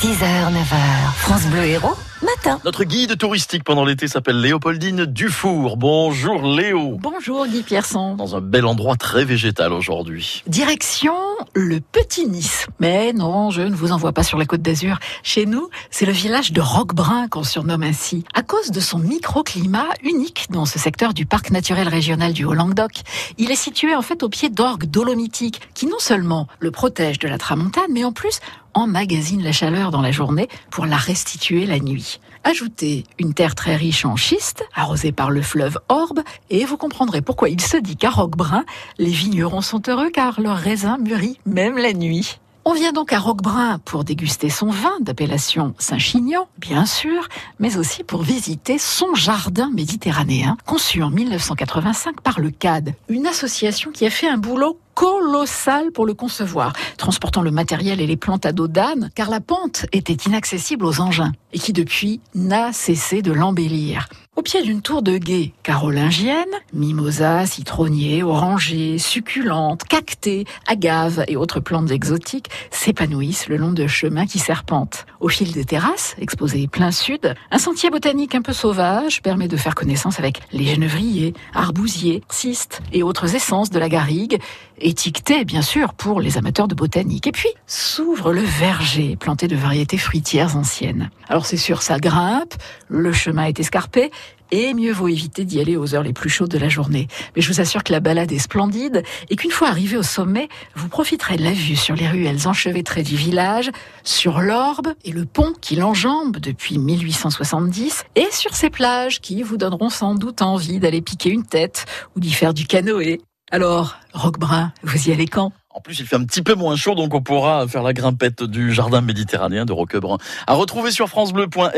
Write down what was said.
6h, 9h, France Bleu Héros, matin. Notre guide touristique pendant l'été s'appelle Léopoldine Dufour. Bonjour Léo. Bonjour Guy Pierson. Dans un bel endroit très végétal aujourd'hui. Direction le Petit Nice. Mais non, je ne vous envoie pas sur la côte d'Azur. Chez nous, c'est le village de Roquebrun qu'on surnomme ainsi, à cause de son microclimat unique dans ce secteur du parc naturel régional du Haut-Languedoc. Il est situé en fait au pied d'orgues dolomitiques qui non seulement le protègent de la tramontane, mais en plus emmagasine la chaleur dans la journée pour la restituer la nuit. Ajoutez une terre très riche en schiste, arrosée par le fleuve Orbe, et vous comprendrez pourquoi il se dit qu'à Roquebrun, les vignerons sont heureux car leur raisin mûrit même la nuit. On vient donc à Roquebrun pour déguster son vin d'appellation Saint-Chinian, bien sûr, mais aussi pour visiter son jardin méditerranéen, conçu en 1985 par le CAD, une association qui a fait un boulot colossal pour le concevoir, transportant le matériel et les plantes à dos d'âne, car la pente était inaccessible aux engins, et qui depuis n'a cessé de l'embellir. Au pied d'une tour de guet carolingienne, mimosas, citronniers, orangers, succulentes, cactées, agaves et autres plantes exotiques s'épanouissent le long de chemins qui serpentent. Au fil des terrasses, exposées plein sud, un sentier botanique un peu sauvage permet de faire connaissance avec les genevriers, arbousiers, cistes et autres essences de la garrigue, étiquetées bien sûr pour les amateurs de botanique. Et puis s'ouvre le verger planté de variétés fruitières anciennes. Alors c'est sûr, ça grimpe, le chemin est escarpé, et mieux vaut éviter d'y aller aux heures les plus chaudes de la journée. Mais je vous assure que la balade est splendide et qu'une fois arrivé au sommet, vous profiterez de la vue sur les ruelles enchevêtrées du village, sur l'Orbe et le pont qui l'enjambe depuis 1870 et sur ces plages qui vous donneront sans doute envie d'aller piquer une tête ou d'y faire du canoë. Alors, Roquebrun, vous y allez quand? En plus, il fait un petit peu moins chaud, donc on pourra faire la grimpette du jardin méditerranéen de Roquebrun. À retrouver sur francebleu.fr.